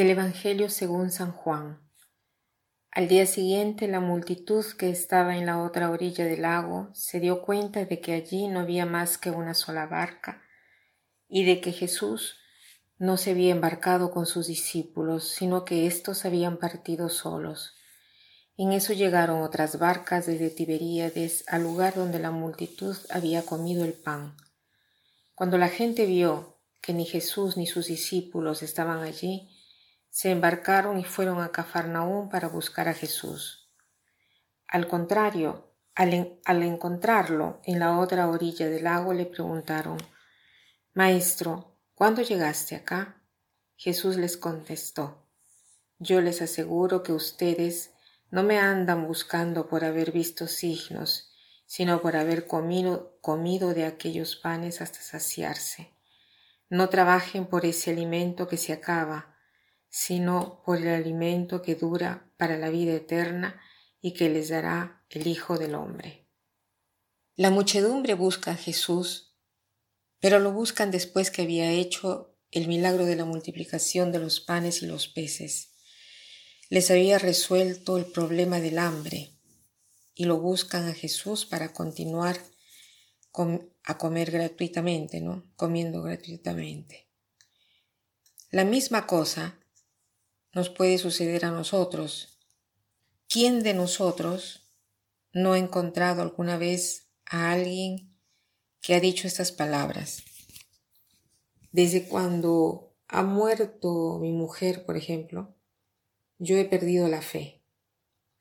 Del Evangelio según San Juan. Al día siguiente la multitud que estaba en la otra orilla del lago se dio cuenta de que allí no había más que una sola barca y de que Jesús no se había embarcado con sus discípulos, sino que éstos habían partido solos. En eso llegaron otras barcas desde Tiberíades al lugar donde la multitud había comido el pan. Cuando la gente vio que ni Jesús ni sus discípulos estaban allí, se embarcaron y fueron a Cafarnaúm para buscar a Jesús. Al contrario, al, encontrarlo en la otra orilla del lago, le preguntaron, Maestro, ¿cuándo llegaste acá? Jesús les contestó, Yo les aseguro que ustedes no me andan buscando por haber visto signos, sino por haber comido, comido de aquellos panes hasta saciarse. No trabajen por ese alimento que se acaba, sino por el alimento que dura para la vida eterna y que les dará el Hijo del Hombre. La muchedumbre busca a Jesús, pero lo buscan después que había hecho el milagro de la multiplicación de los panes y los peces. Les había resuelto el problema del hambre y lo buscan a Jesús para continuar a comer gratuitamente, ¿no? Comiendo gratuitamente. La misma cosa nos puede suceder a nosotros. ¿Quién de nosotros no ha encontrado alguna vez a alguien que ha dicho estas palabras? Desde cuando ha muerto mi mujer, por ejemplo, yo he perdido la fe.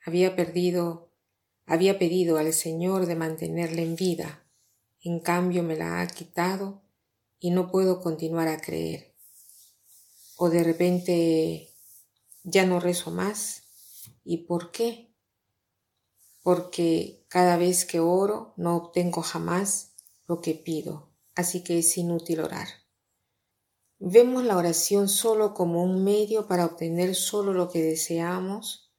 Había perdido, había pedido al Señor de mantenerla en vida. En cambio me la ha quitado y no puedo continuar a creer. O de repente ya no rezo más. ¿Y por qué? Porque cada vez que oro no obtengo jamás lo que pido, así que es inútil orar. Vemos la oración solo como un medio para obtener solo lo que deseamos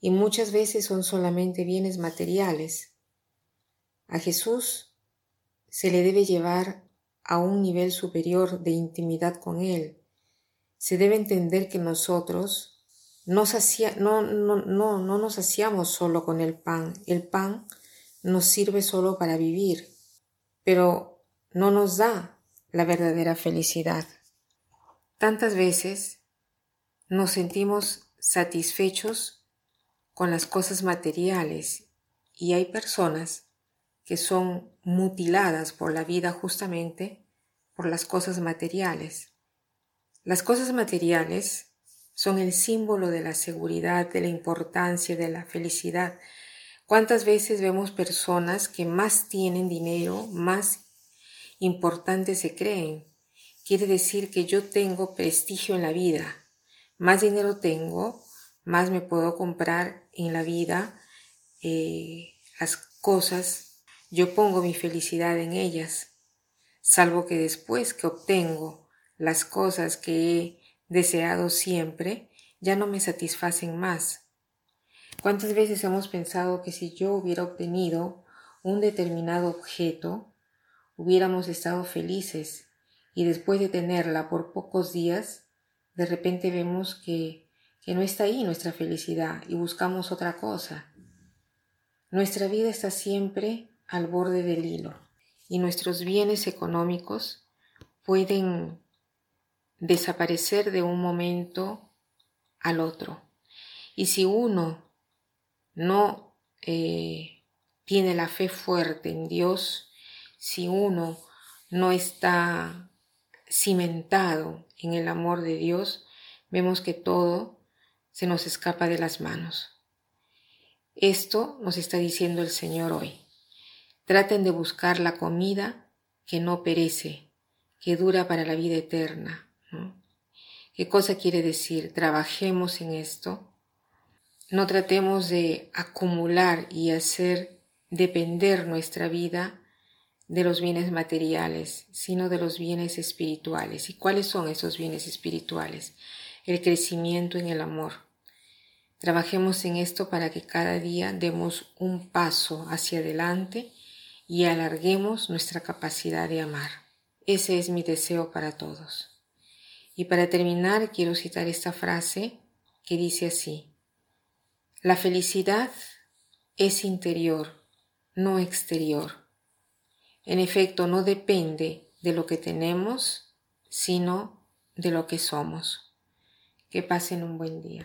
y muchas veces son solamente bienes materiales. A Jesús se le debe llevar a un nivel superior de intimidad con Él, se debe entender que nosotros no, no, no, no, no nos saciamos solo con el pan. El pan nos sirve solo para vivir, pero no nos da la verdadera felicidad. Tantas veces nos sentimos satisfechos con las cosas materiales y hay personas que son mutiladas por la vida justamente por las cosas materiales. Las cosas materiales son el símbolo de la seguridad, de la importancia, de la felicidad. ¿Cuántas veces vemos personas que más tienen dinero, más importantes se creen? Quiere decir que yo tengo prestigio en la vida. Más dinero tengo, más me puedo comprar en la vida eh, las cosas. Yo pongo mi felicidad en ellas. Salvo que después que obtengo las cosas que he deseado siempre ya no me satisfacen más. ¿Cuántas veces hemos pensado que si yo hubiera obtenido un determinado objeto, hubiéramos estado felices y después de tenerla por pocos días, de repente vemos que, que no está ahí nuestra felicidad y buscamos otra cosa? Nuestra vida está siempre al borde del hilo y nuestros bienes económicos pueden desaparecer de un momento al otro. Y si uno no eh, tiene la fe fuerte en Dios, si uno no está cimentado en el amor de Dios, vemos que todo se nos escapa de las manos. Esto nos está diciendo el Señor hoy. Traten de buscar la comida que no perece, que dura para la vida eterna, ¿Qué cosa quiere decir? Trabajemos en esto. No tratemos de acumular y hacer depender nuestra vida de los bienes materiales, sino de los bienes espirituales. ¿Y cuáles son esos bienes espirituales? El crecimiento en el amor. Trabajemos en esto para que cada día demos un paso hacia adelante y alarguemos nuestra capacidad de amar. Ese es mi deseo para todos. Y para terminar, quiero citar esta frase que dice así, la felicidad es interior, no exterior. En efecto, no depende de lo que tenemos, sino de lo que somos. Que pasen un buen día.